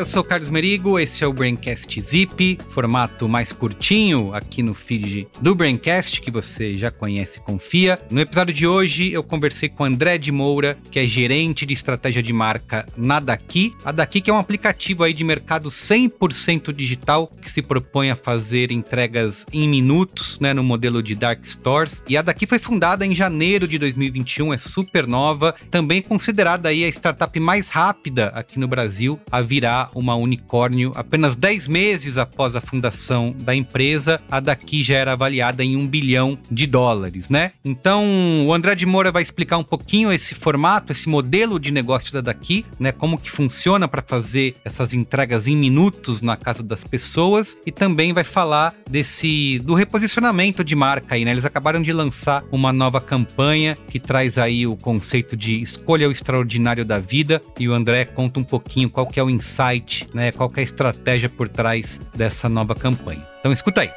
eu sou Carlos Merigo, esse é o Braincast Zip, formato mais curtinho aqui no feed do Braincast, que você já conhece e confia. No episódio de hoje, eu conversei com André de Moura, que é gerente de estratégia de marca na Daqui. A Daqui que é um aplicativo aí de mercado 100% digital, que se propõe a fazer entregas em minutos, né, no modelo de Dark Stores. E a Daqui foi fundada em janeiro de 2021, é super nova, também considerada aí a startup mais rápida aqui no Brasil, a virar uma unicórnio apenas 10 meses após a fundação da empresa. A daqui já era avaliada em um bilhão de dólares, né? Então, o André de Moura vai explicar um pouquinho esse formato, esse modelo de negócio da daqui, né? Como que funciona para fazer essas entregas em minutos na casa das pessoas e também vai falar desse do reposicionamento de marca aí, né? Eles acabaram de lançar uma nova campanha que traz aí o conceito de escolha o extraordinário da vida e o André conta um pouquinho qual que é o insight, né? Qual é a estratégia por trás dessa nova campanha. Então escuta aí.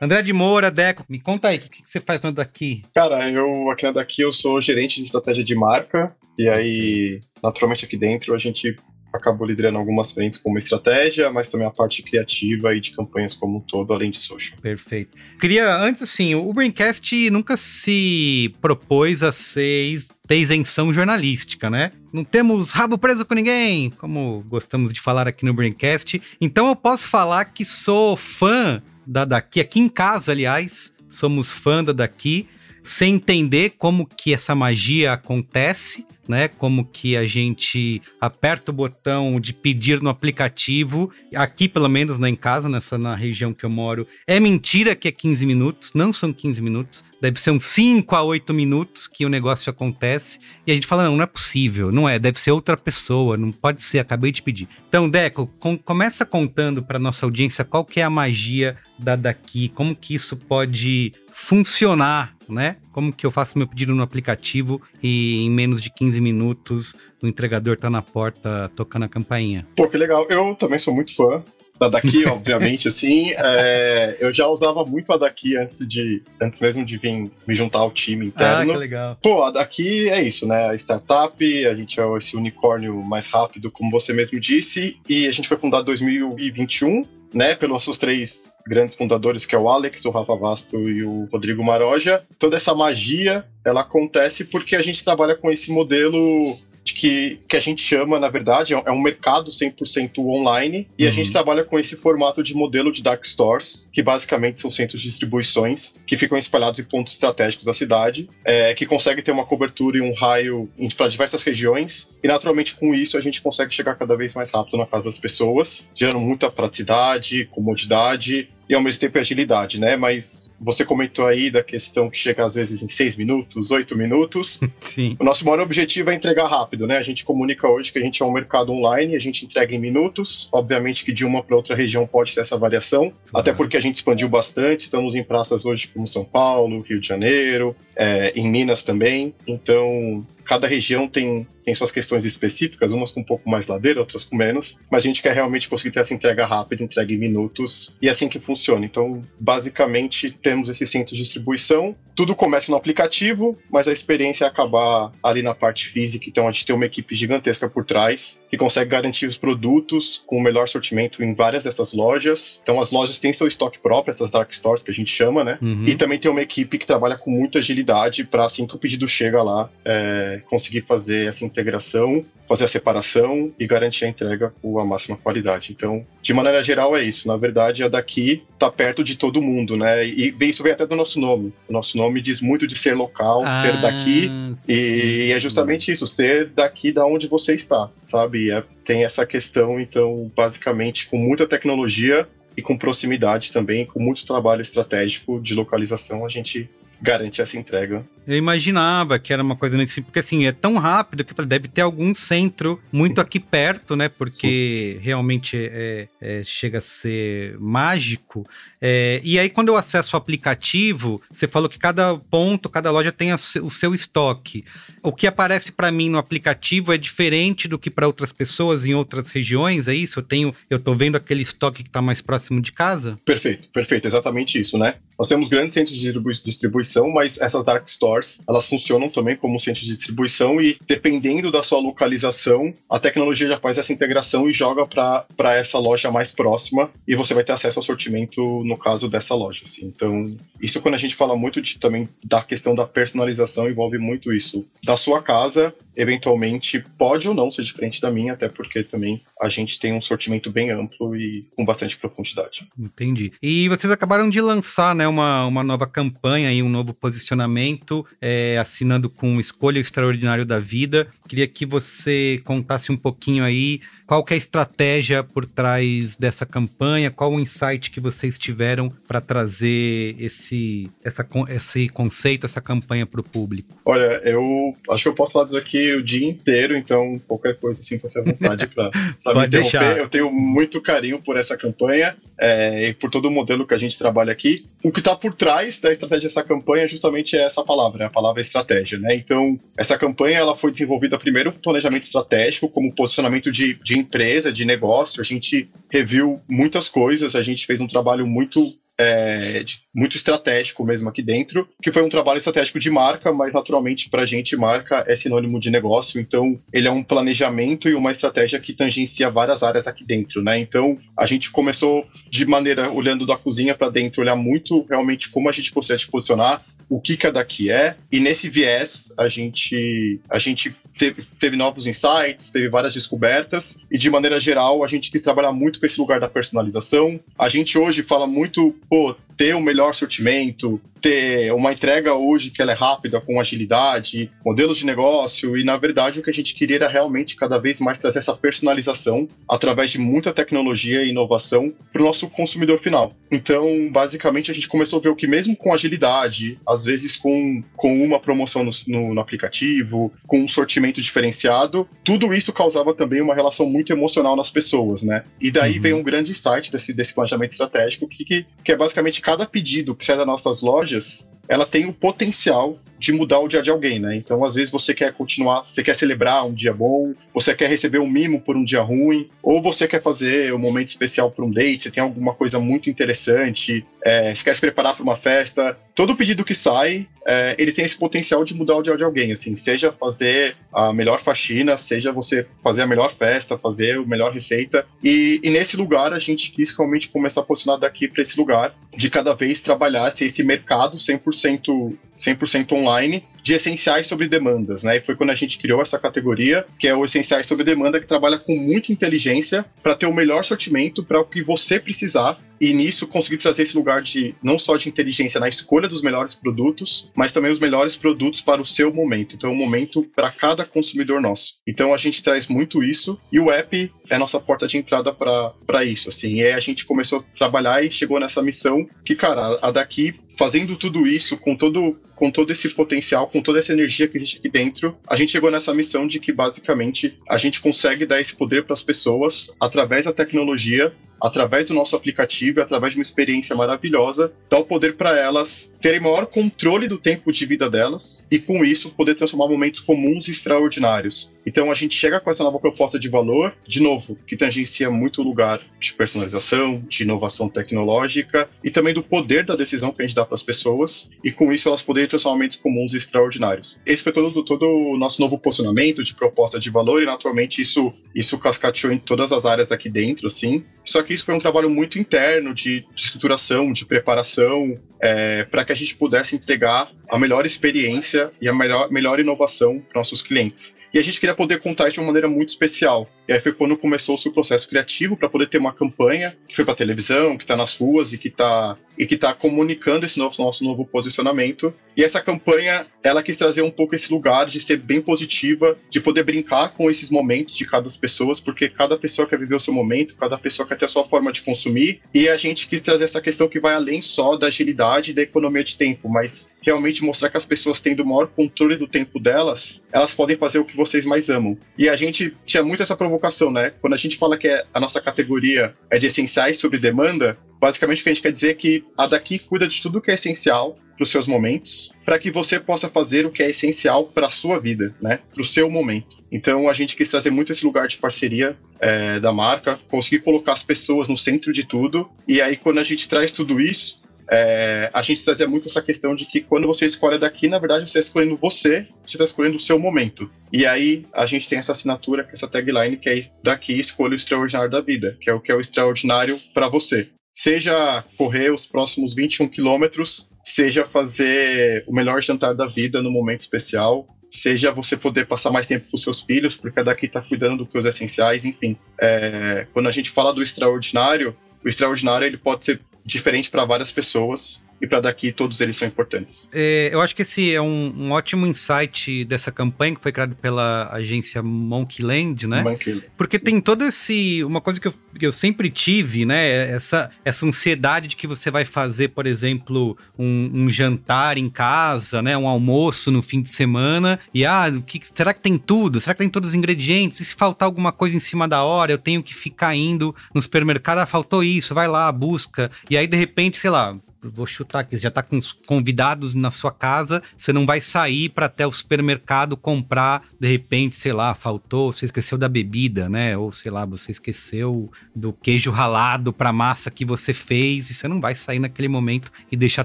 André de Moura, Deco, me conta aí, o que, que, você faz daqui? Cara, eu aqui na daqui eu sou gerente de estratégia de marca, e aí, naturalmente aqui dentro, a gente acabou liderando algumas frentes como estratégia, mas também a parte criativa e de campanhas como um todo, além de social. Perfeito. Queria, antes assim, o Braincast nunca se propôs a ser ter isenção jornalística, né? Não temos rabo preso com ninguém, como gostamos de falar aqui no Braincast. Então eu posso falar que sou fã da Daqui, aqui em casa, aliás, somos fã da Daqui, sem entender como que essa magia acontece, né? Como que a gente aperta o botão de pedir no aplicativo, aqui pelo menos né, em casa, nessa na região que eu moro, é mentira que é 15 minutos, não são 15 minutos, deve ser uns 5 a 8 minutos que o negócio acontece, e a gente fala, não, não é possível, não é, deve ser outra pessoa, não pode ser, acabei de pedir. Então, Deco, com, começa contando para nossa audiência qual que é a magia da daqui, como que isso pode funcionar, né? Como que eu faço meu pedido no aplicativo e em menos de 15 minutos o entregador tá na porta tocando a campainha. Pô, que legal. Eu também sou muito fã da daqui, obviamente, assim. É, eu já usava muito a daqui antes de antes mesmo de vir me juntar ao time interno. Ah, que legal. Pô, a daqui é isso, né? A startup, a gente é esse unicórnio mais rápido, como você mesmo disse, e a gente foi fundado em 2021 né, pelos nossos três grandes fundadores, que é o Alex, o Rafa Vasto e o Rodrigo Maroja. Toda essa magia, ela acontece porque a gente trabalha com esse modelo que, que a gente chama, na verdade, é um mercado 100% online e uhum. a gente trabalha com esse formato de modelo de dark stores, que basicamente são centros de distribuições que ficam espalhados em pontos estratégicos da cidade, é, que conseguem ter uma cobertura e um raio para diversas regiões e, naturalmente, com isso a gente consegue chegar cada vez mais rápido na casa das pessoas, gerando muita praticidade, comodidade e ao mesmo tempo agilidade, né? Mas você comentou aí da questão que chega às vezes em seis minutos, oito minutos. Sim. O nosso maior objetivo é entregar rápido, né? A gente comunica hoje que a gente é um mercado online, a gente entrega em minutos. Obviamente que de uma para outra região pode ter essa variação, até porque a gente expandiu bastante. Estamos em praças hoje como São Paulo, Rio de Janeiro, é, em Minas também. Então, cada região tem, tem suas questões específicas, umas com um pouco mais ladeira, outras com menos, mas a gente quer realmente conseguir ter essa entrega rápida, entrega em minutos, e é assim que funciona. Então, basicamente, temos esse centro de distribuição, tudo começa no aplicativo, mas a experiência é acabar ali na parte física, então a gente tem uma equipe gigantesca por trás, que consegue garantir os produtos com o melhor sortimento em várias dessas lojas. Então, as lojas têm seu estoque próprio, essas dark stores que a gente chama, né? Uhum. E também tem uma equipe que trabalha com muita agilidade para assim que o pedido chega lá, é, conseguir fazer essa integração, fazer a separação e garantir a entrega com a máxima qualidade. Então, de maneira geral, é isso. Na verdade, a daqui está perto de todo mundo, né? E isso vem até do nosso nome. O nosso nome diz muito de ser local, ah, ser daqui, e é justamente isso, ser daqui da onde você está, sabe? É, tem essa questão, então, basicamente, com muita tecnologia e com proximidade também, com muito trabalho estratégico de localização, a gente garante essa entrega. Eu imaginava que era uma coisa nesse porque assim, é tão rápido que deve ter algum centro muito aqui perto, né? Porque Sim. realmente é, é, chega a ser mágico. É, e aí, quando eu acesso o aplicativo, você falou que cada ponto, cada loja tem o seu estoque. O que aparece para mim no aplicativo é diferente do que para outras pessoas em outras regiões, é isso? Eu tenho, eu tô vendo aquele estoque que está mais próximo de casa? Perfeito, perfeito, exatamente isso, né? Nós temos grandes centros de distribuição, mas essas dark stores, elas funcionam também como centro de distribuição e dependendo da sua localização, a tecnologia já faz essa integração e joga para essa loja mais próxima e você vai ter acesso ao sortimento no caso dessa loja. Assim. Então, isso quando a gente fala muito de, também da questão da personalização, envolve muito isso. Da sua casa, eventualmente, pode ou não ser diferente da minha, até porque também a gente tem um sortimento bem amplo e com bastante profundidade. Entendi. E vocês acabaram de lançar né, uma, uma nova campanha e um novo posicionamento, é, assinando com Escolha Extraordinário da Vida. Queria que você contasse um pouquinho aí qual que é a estratégia por trás dessa campanha? Qual o insight que vocês tiveram para trazer esse, essa, esse conceito, essa campanha para o público? Olha, eu acho que eu posso falar disso aqui o dia inteiro, então qualquer coisa sinta-se à vontade para me interromper. Deixar. Eu tenho muito carinho por essa campanha é, e por todo o modelo que a gente trabalha aqui. O que está por trás da estratégia dessa campanha é justamente essa palavra, a palavra estratégia. Né? Então, essa campanha ela foi desenvolvida primeiro com planejamento estratégico, como posicionamento de, de empresa, de negócio, a gente reviu muitas coisas, a gente fez um trabalho muito é, de, muito estratégico mesmo aqui dentro, que foi um trabalho estratégico de marca, mas naturalmente para a gente marca é sinônimo de negócio, então ele é um planejamento e uma estratégia que tangencia várias áreas aqui dentro, né? Então a gente começou de maneira olhando da cozinha para dentro, olhar muito realmente como a gente gostaria de posicionar, o que cada que é, e nesse viés a gente, a gente teve, teve novos insights, teve várias descobertas, e de maneira geral a gente quis trabalhar muito com esse lugar da personalização. A gente hoje fala muito, pô, ter o um melhor sortimento, ter uma entrega hoje que ela é rápida, com agilidade, modelos de negócio, e na verdade o que a gente queria era realmente cada vez mais trazer essa personalização através de muita tecnologia e inovação para o nosso consumidor final. Então, basicamente, a gente começou a ver o que mesmo com agilidade, às vezes com, com uma promoção no, no, no aplicativo, com um sortimento diferenciado, tudo isso causava também uma relação muito emocional nas pessoas, né? E daí uhum. vem um grande insight desse, desse planejamento estratégico, que, que, que é basicamente cada pedido que sai das nossas lojas, ela tem o potencial de mudar o dia de alguém, né? Então, às vezes você quer continuar, você quer celebrar um dia bom, você quer receber um mimo por um dia ruim, ou você quer fazer um momento especial para um date, você tem alguma coisa muito interessante, é, você quer se preparar para uma festa. Todo pedido que sai, é, ele tem esse potencial de mudar o dia de alguém, assim, seja fazer a melhor faxina, seja você fazer a melhor festa, fazer a melhor receita. E, e nesse lugar a gente quis realmente começar a posicionar daqui para esse lugar, de cada vez trabalhar esse mercado 100%, 100 online de essenciais sobre demandas, né? E foi quando a gente criou essa categoria, que é o essenciais sobre demanda, que trabalha com muita inteligência para ter o melhor sortimento para o que você precisar e nisso conseguir trazer esse lugar de não só de inteligência na escolha dos melhores produtos, mas também os melhores produtos para o seu momento. Então, o um momento para cada consumidor nosso. Então, a gente traz muito isso e o app é a nossa porta de entrada para isso. Assim, aí a gente começou a trabalhar e chegou nessa missão que, cara, a daqui, fazendo tudo isso com todo, com todo esse potencial, com toda essa energia que existe aqui dentro, a gente chegou nessa missão de que basicamente a gente consegue dar esse poder para as pessoas através da tecnologia através do nosso aplicativo e através de uma experiência maravilhosa, dá o poder para elas terem maior controle do tempo de vida delas e, com isso, poder transformar momentos comuns e extraordinários. Então, a gente chega com essa nova proposta de valor, de novo, que tangencia muito o lugar de personalização, de inovação tecnológica e também do poder da decisão que a gente dá para as pessoas e, com isso, elas poderem transformar momentos comuns e extraordinários. Esse foi todo, todo o nosso novo posicionamento de proposta de valor e, naturalmente, isso, isso cascateou em todas as áreas aqui dentro, assim. Só que isso foi um trabalho muito interno de, de estruturação, de preparação, é, para que a gente pudesse entregar a melhor experiência e a melhor, melhor inovação para nossos clientes. E a gente queria poder contar isso de uma maneira muito especial. E aí foi quando começou o processo criativo para poder ter uma campanha que foi para televisão, que está nas ruas e que está e que está comunicando esse nosso, nosso novo posicionamento. E essa campanha, ela quis trazer um pouco esse lugar de ser bem positiva, de poder brincar com esses momentos de cada pessoa, porque cada pessoa quer viver o seu momento, cada pessoa quer ter a sua forma de consumir. E a gente quis trazer essa questão que vai além só da agilidade e da economia de tempo, mas realmente mostrar que as pessoas tendo o maior controle do tempo delas, elas podem fazer o que vocês mais amam. E a gente tinha muito essa provocação, né? Quando a gente fala que é, a nossa categoria é de essenciais sobre demanda, basicamente o que a gente quer dizer é que a daqui cuida de tudo que é essencial para os seus momentos, para que você possa fazer o que é essencial para a sua vida, né? Para o seu momento. Então a gente quis trazer muito esse lugar de parceria é, da marca, conseguir colocar as pessoas no centro de tudo. E aí quando a gente traz tudo isso, é, a gente trazia muito essa questão de que quando você escolhe daqui, na verdade você está escolhendo você, você está escolhendo o seu momento. E aí a gente tem essa assinatura, essa tagline que é daqui escolha o extraordinário da vida, que é o que é o extraordinário para você. Seja correr os próximos 21 quilômetros, seja fazer o melhor jantar da vida no momento especial, seja você poder passar mais tempo com seus filhos, porque daqui está cuidando dos seus essenciais, enfim. É, quando a gente fala do extraordinário, o extraordinário ele pode ser diferente para várias pessoas e para daqui todos eles são importantes. É, eu acho que esse é um, um, ótimo insight dessa campanha que foi criada pela agência Monkeyland, né? Monkey, Porque sim. tem todo esse uma coisa que eu, que eu sempre tive, né? Essa, essa ansiedade de que você vai fazer, por exemplo, um, um jantar em casa, né? Um almoço no fim de semana e ah, que, será que tem tudo? Será que tem todos os ingredientes? E se faltar alguma coisa em cima da hora, eu tenho que ficar indo no supermercado, ah, faltou isso, vai lá, busca. E aí de repente, sei lá, vou chutar aqui, você já está com os convidados na sua casa, você não vai sair para até o supermercado comprar, de repente, sei lá, faltou, você esqueceu da bebida, né? Ou sei lá, você esqueceu do queijo ralado para massa que você fez e você não vai sair naquele momento e deixar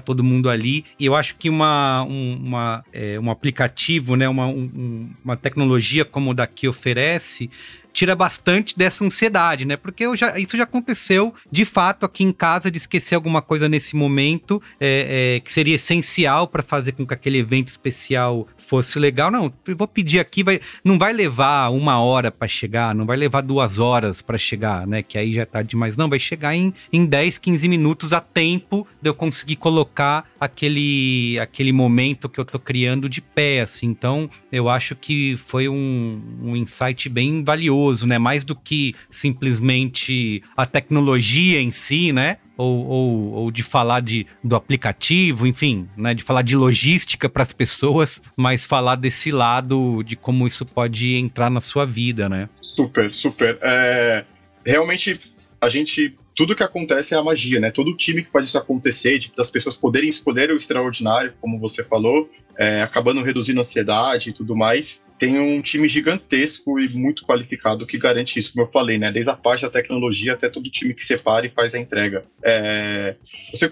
todo mundo ali. E eu acho que uma, um, uma, é, um aplicativo, né, uma, um, uma tecnologia como o daqui oferece, tira bastante dessa ansiedade, né? Porque já, isso já aconteceu de fato aqui em casa de esquecer alguma coisa nesse momento é, é, que seria essencial para fazer com que aquele evento especial fosse legal. Não, vou pedir aqui, vai, não vai levar uma hora para chegar, não vai levar duas horas para chegar, né? Que aí já é tarde demais. Não, vai chegar em, em 10, 15 minutos a tempo de eu conseguir colocar aquele, aquele momento que eu tô criando de pé, assim. Então, eu acho que foi um, um insight bem valioso né? Mais do que simplesmente a tecnologia em si, né? Ou, ou, ou, de falar de, do aplicativo, enfim, né, de falar de logística para as pessoas, mas falar desse lado de como isso pode entrar na sua vida, né? Super, super. É, realmente, a gente tudo que acontece é a magia, né? Todo time que faz isso acontecer, de, das pessoas poderem escolher o extraordinário, como você falou, é, acabando reduzindo a ansiedade e tudo mais tem um time gigantesco e muito qualificado que garante isso, como eu falei, né? Desde a parte da tecnologia até todo time que separa e faz a entrega. É,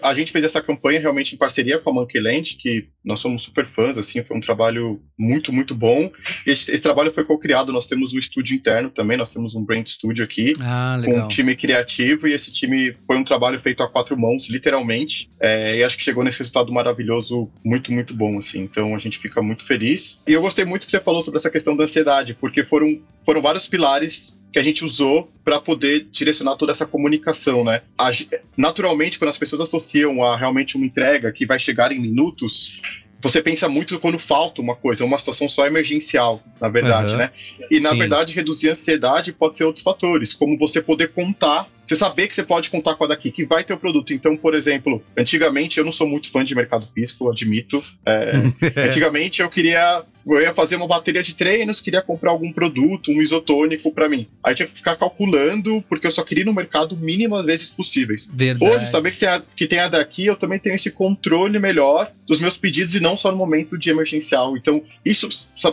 a gente fez essa campanha realmente em parceria com a Monkey Land, que nós somos super fãs, assim, foi um trabalho muito, muito bom. Esse, esse trabalho foi co-criado, nós temos um estúdio interno também, nós temos um Brand Studio aqui, ah, com um time criativo, e esse time foi um trabalho feito a quatro mãos, literalmente, é, e acho que chegou nesse resultado maravilhoso, muito, muito bom, assim. Então a gente fica muito feliz. E eu gostei muito que você falou sobre essa questão da ansiedade, porque foram, foram vários pilares que a gente usou para poder direcionar toda essa comunicação, né? Naturalmente, quando as pessoas associam a realmente uma entrega que vai chegar em minutos, você pensa muito quando falta uma coisa, uma situação só emergencial, na verdade, uhum. né? E na Sim. verdade, reduzir a ansiedade pode ser outros fatores, como você poder contar, você saber que você pode contar com a daqui, que vai ter o produto. Então, por exemplo, antigamente eu não sou muito fã de mercado físico, admito. É, antigamente eu queria eu ia fazer uma bateria de treinos, queria comprar algum produto, um isotônico para mim. Aí tinha que ficar calculando, porque eu só queria ir no mercado mínimas vezes possíveis. Verdade. Hoje, saber que tem, a, que tem a daqui, eu também tenho esse controle melhor dos meus pedidos e não só no momento de emergencial. Então, isso,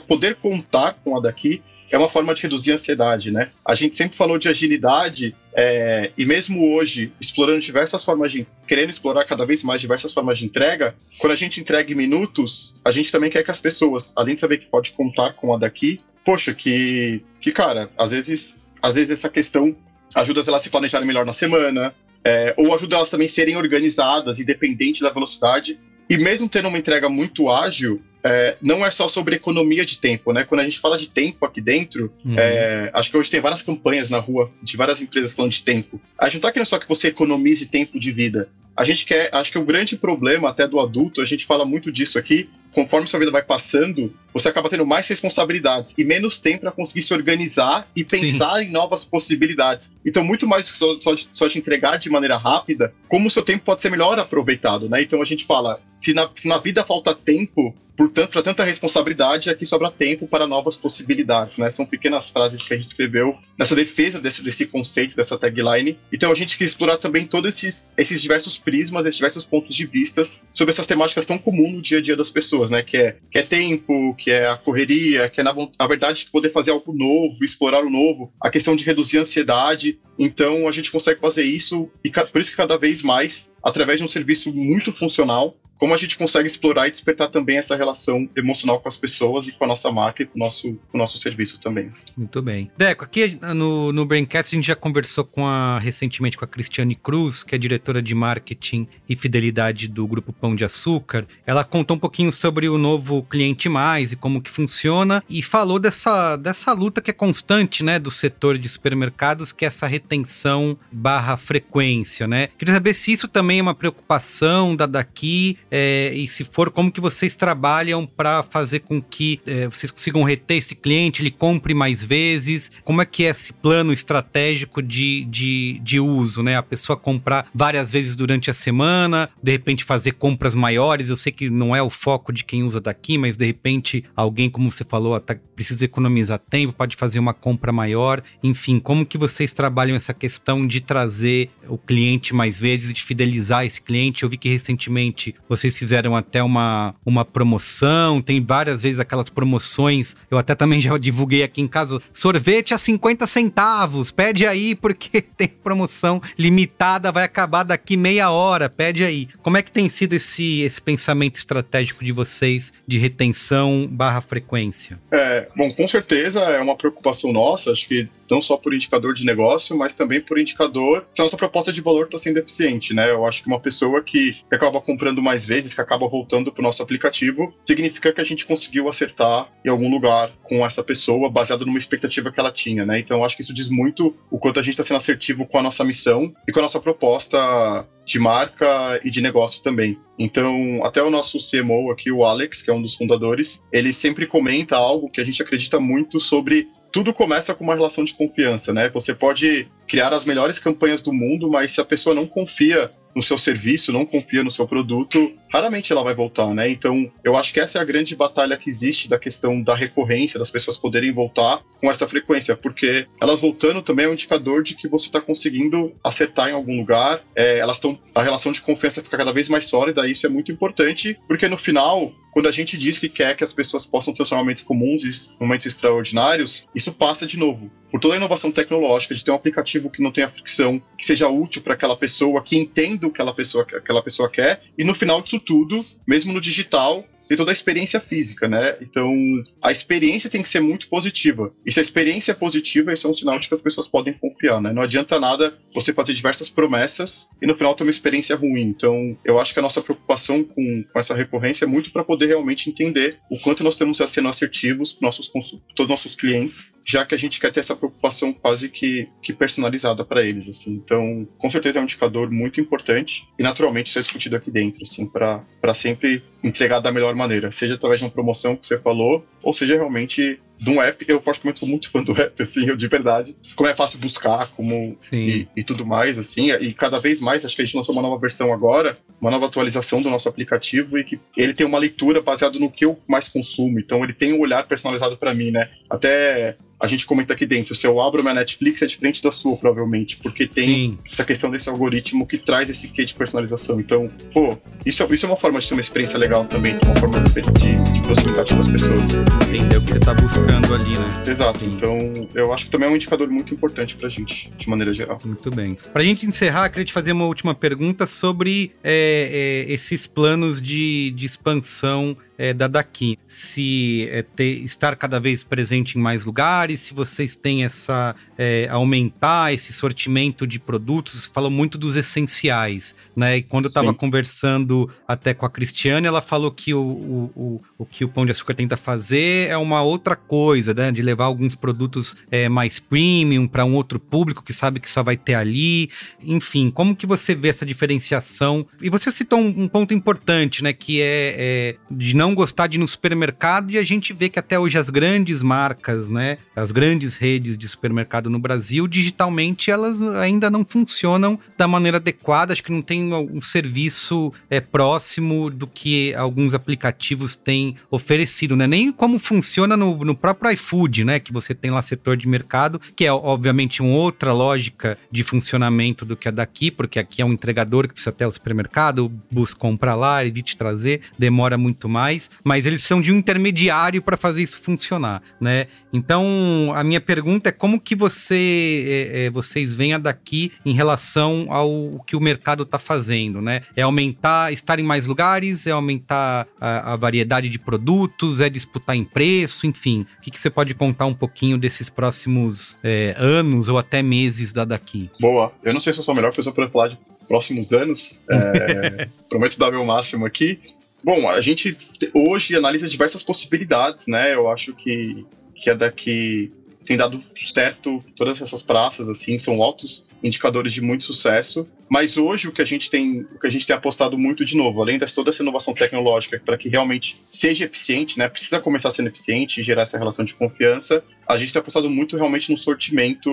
poder contar com a daqui é uma forma de reduzir a ansiedade, né? A gente sempre falou de agilidade é, e mesmo hoje, explorando diversas formas de. querendo explorar cada vez mais diversas formas de entrega, quando a gente entrega em minutos, a gente também quer que as pessoas, além de saber que pode contar com a daqui, poxa, que, que cara, às vezes, às vezes essa questão ajuda elas a se planejarem melhor na semana, é, ou ajuda elas também a serem organizadas, independente da velocidade. E mesmo tendo uma entrega muito ágil, é, não é só sobre economia de tempo, né? Quando a gente fala de tempo aqui dentro, uhum. é, acho que hoje tem várias campanhas na rua de várias empresas falando de tempo. A gente não tá querendo só que você economize tempo de vida. a gente quer, acho que o grande problema até do adulto, a gente fala muito disso aqui, conforme sua vida vai passando, você acaba tendo mais responsabilidades e menos tempo para conseguir se organizar e pensar Sim. em novas possibilidades. Então, muito mais só, só, só, te entregar de maneira rápida, como o seu tempo pode ser melhor aproveitado, né? Então a gente fala, se na, se na vida falta tempo, Portanto, para tanta responsabilidade, aqui sobra tempo para novas possibilidades, né? São pequenas frases que a gente escreveu nessa defesa desse, desse conceito, dessa tagline. Então, a gente quer explorar também todos esses, esses diversos prismas, esses diversos pontos de vistas sobre essas temáticas tão comuns no dia a dia das pessoas, né? Que é, que é tempo, que é a correria, que é, na, na verdade, poder fazer algo novo, explorar o novo, a questão de reduzir a ansiedade. Então, a gente consegue fazer isso, e por isso que cada vez mais, através de um serviço muito funcional, como a gente consegue explorar e despertar também essa relação emocional com as pessoas e com a nossa marca e com o nosso, com o nosso serviço também. Muito bem. Deco, aqui no, no Braincast a gente já conversou com a, recentemente com a Cristiane Cruz, que é diretora de marketing e fidelidade do Grupo Pão de Açúcar. Ela contou um pouquinho sobre o novo Cliente Mais e como que funciona e falou dessa, dessa luta que é constante, né, do setor de supermercados, que é essa retenção barra frequência, né? Queria saber se isso também é uma preocupação da daqui é, e se for, como que vocês trabalham para fazer com que é, vocês consigam reter esse cliente, ele compre mais vezes? Como é que é esse plano estratégico de, de, de uso, né? A pessoa comprar várias vezes durante a semana, de repente fazer compras maiores. Eu sei que não é o foco de quem usa daqui, mas de repente alguém, como você falou, até precisa economizar tempo, pode fazer uma compra maior. Enfim, como que vocês trabalham essa questão de trazer o cliente mais vezes, de fidelizar esse cliente? Eu vi que recentemente vocês fizeram até uma, uma promoção, tem várias vezes aquelas promoções. Eu até também já divulguei aqui em casa: sorvete a 50 centavos, pede aí, porque tem promoção limitada, vai acabar daqui meia hora, pede aí. Como é que tem sido esse, esse pensamento estratégico de vocês de retenção barra frequência? É, bom, com certeza é uma preocupação nossa, acho que não só por indicador de negócio, mas também por indicador se a nossa proposta de valor está sendo eficiente, né? Eu acho que uma pessoa que, que acaba comprando mais vezes, que acaba voltando para o nosso aplicativo, significa que a gente conseguiu acertar em algum lugar com essa pessoa, baseado numa expectativa que ela tinha, né? Então, acho que isso diz muito o quanto a gente está sendo assertivo com a nossa missão e com a nossa proposta de marca e de negócio também. Então, até o nosso CMO aqui, o Alex, que é um dos fundadores, ele sempre comenta algo que a gente acredita muito sobre tudo começa com uma relação de confiança, né? Você pode criar as melhores campanhas do mundo, mas se a pessoa não confia no seu serviço, não confia no seu produto, raramente ela vai voltar, né? Então, eu acho que essa é a grande batalha que existe da questão da recorrência, das pessoas poderem voltar com essa frequência, porque elas voltando também é um indicador de que você está conseguindo acertar em algum lugar, é, elas estão, a relação de confiança fica cada vez mais sólida, e isso é muito importante, porque no final, quando a gente diz que quer que as pessoas possam transformar momentos comuns em momentos extraordinários, isso passa de novo por toda a inovação tecnológica, de ter um aplicativo que não tenha fricção, que seja útil para aquela pessoa, que entenda o que aquela pessoa, aquela pessoa quer, e no final disso tudo, mesmo no digital, tem toda a experiência física, né? Então, a experiência tem que ser muito positiva. E se a experiência é positiva, isso é um sinal de que as pessoas podem confiar, né? Não adianta nada você fazer diversas promessas e no final ter uma experiência ruim. Então, eu acho que a nossa preocupação com, com essa recorrência é muito para poder realmente entender o quanto nós temos a sendo assertivos para nossos todos os nossos clientes, já que a gente quer ter essa preocupação quase que, que personalizada para eles, assim. Então, com certeza é um indicador muito importante e naturalmente isso é discutido aqui dentro, assim, para sempre entregar da melhor maneira, seja através de uma promoção que você falou, ou seja realmente de um app. Eu particularmente sou muito fã do app, assim, eu de verdade. Como é fácil buscar, como e, e, tudo mais, assim, e cada vez mais, acho que a gente lançou uma nova versão agora, uma nova atualização do nosso aplicativo e que ele tem uma leitura baseada no que eu mais consumo, então ele tem um olhar personalizado para mim, né? Até a gente comenta aqui dentro, se eu abro minha Netflix é diferente da sua, provavelmente, porque tem Sim. essa questão desse algoritmo que traz esse quê de personalização. Então, pô, isso, é, isso é uma forma de ter uma experiência legal também, uma forma de, de, de proximidade com as pessoas. Entender o que você está buscando ali, né? Exato. Sim. Então, eu acho que também é um indicador muito importante pra gente, de maneira geral. Muito bem. Pra gente encerrar, queria te fazer uma última pergunta sobre é, é, esses planos de, de expansão é, da Daqui. Se é, ter, estar cada vez presente em mais lugares, se vocês têm essa. É, aumentar esse sortimento de produtos, falou muito dos essenciais, né? E quando eu estava conversando até com a Cristiane, ela falou que o, o, o, que o Pão de Açúcar tenta fazer é uma outra coisa, né? De levar alguns produtos é, mais premium para um outro público que sabe que só vai ter ali. Enfim, como que você vê essa diferenciação? E você citou um, um ponto importante, né? Que é, é, de não gostar de ir no supermercado e a gente vê que até hoje as grandes marcas, né? As grandes redes de supermercado no Brasil, digitalmente, elas ainda não funcionam da maneira adequada. Acho que não tem um serviço é, próximo do que alguns aplicativos têm oferecido, né? Nem como funciona no, no próprio iFood, né? Que você tem lá setor de mercado, que é obviamente uma outra lógica de funcionamento do que a daqui, porque aqui é um entregador que precisa até o supermercado, busca comprar lá, e te trazer, demora muito mais, mas eles precisam de um intermediário para fazer isso funcionar, né? Então, a minha pergunta é como que você, é, é, vocês veem a daqui em relação ao que o mercado está fazendo, né? É aumentar, estar em mais lugares, é aumentar a, a variedade de produtos, é disputar em preço, enfim. O que, que você pode contar um pouquinho desses próximos é, anos ou até meses da daqui? Boa. Eu não sei se eu sou melhor pessoa para falar de próximos anos. É, prometo dar meu máximo aqui. Bom, a gente hoje analisa diversas possibilidades, né? Eu acho que, que é daqui tem dado certo todas essas praças assim são altos indicadores de muito sucesso mas hoje o que a gente tem, o que a gente tem apostado muito de novo, além de toda essa inovação tecnológica para que realmente seja eficiente, né, precisa começar sendo eficiente e gerar essa relação de confiança, a gente tem apostado muito realmente no sortimento,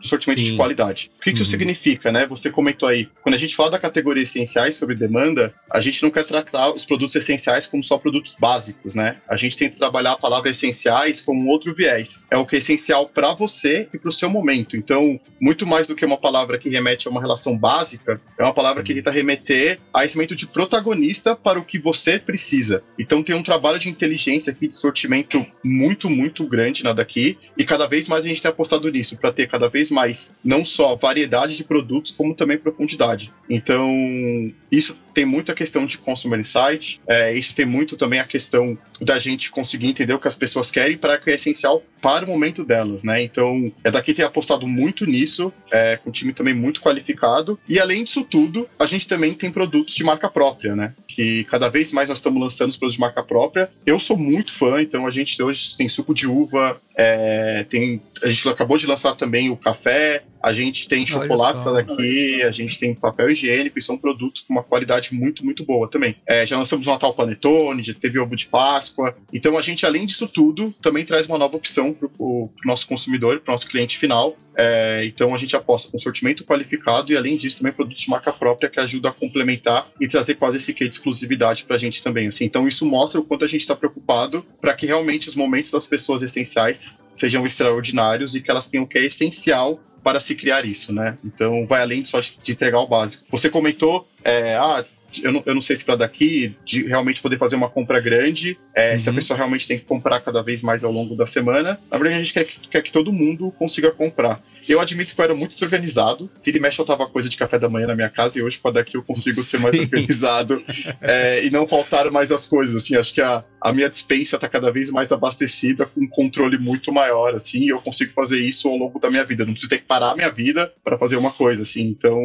sortimento de qualidade. O que, que uhum. isso significa, né? Você comentou aí, quando a gente fala da categoria essenciais sobre demanda, a gente não quer tratar os produtos essenciais como só produtos básicos, né? A gente tem que trabalhar a palavra essenciais como um outro viés. É o que é essencial para você e para o seu momento. Então, muito mais do que uma palavra que remete a uma relação básica básica é uma palavra que tenta remeter a esse momento de protagonista para o que você precisa. Então tem um trabalho de inteligência aqui, de sortimento muito, muito grande na daqui, e cada vez mais a gente tem apostado nisso, para ter cada vez mais não só variedade de produtos, como também profundidade. Então, isso tem muito a questão de consumer insight, é, isso tem muito também a questão da gente conseguir entender o que as pessoas querem para que é essencial para o momento delas, né? Então, é daqui tem apostado muito nisso, é, com um time também muito qualificado, e além disso tudo, a gente também tem produtos de marca própria, né? Que cada vez mais nós estamos lançando os produtos de marca própria. Eu sou muito fã, então a gente hoje tem suco de uva, é, tem, a gente acabou de lançar também o café, a gente tem chocolates daqui, a gente tem papel higiênico, e são produtos com uma qualidade muito, muito boa também. É, já lançamos o Natal Panetone, já teve ovo de Páscoa. Então a gente, além disso tudo, também traz uma nova opção para o nosso consumidor, para o nosso cliente final. É, então a gente aposta com sortimento qualificado e, além disso, também produtos de marca própria que ajudam a complementar e trazer quase esse quê de exclusividade para a gente também. Assim. Então isso mostra o quanto a gente está preocupado para que realmente os momentos das pessoas essenciais sejam extraordinários e que elas tenham o que é essencial para se criar isso, né? Então vai além só de entregar o básico. Você comentou, é, ah, eu não, eu não sei se para daqui, de realmente poder fazer uma compra grande, é, uhum. se a uhum. pessoa realmente tem que comprar cada vez mais ao longo da semana. Na verdade, a gente quer, quer que todo mundo consiga comprar. Eu admito que eu era muito desorganizado. Vira e mexe eu tava coisa de café da manhã na minha casa e hoje, para daqui, eu consigo ser mais organizado é, e não faltar mais as coisas. Assim, acho que a, a minha dispensa tá cada vez mais abastecida, com um controle muito maior, assim, e eu consigo fazer isso ao longo da minha vida. Não preciso ter que parar a minha vida para fazer uma coisa, assim. Então,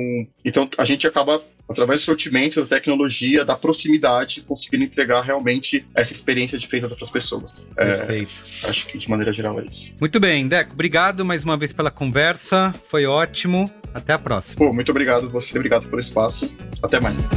então a gente acaba através do sortimento, da tecnologia, da proximidade, conseguindo entregar realmente essa experiência de feita para as pessoas. É, Perfeito. É, acho que de maneira geral é isso. Muito bem, Deco, obrigado mais uma vez pela conversa, foi ótimo. Até a próxima. Pô, muito obrigado você, obrigado pelo espaço. Até mais.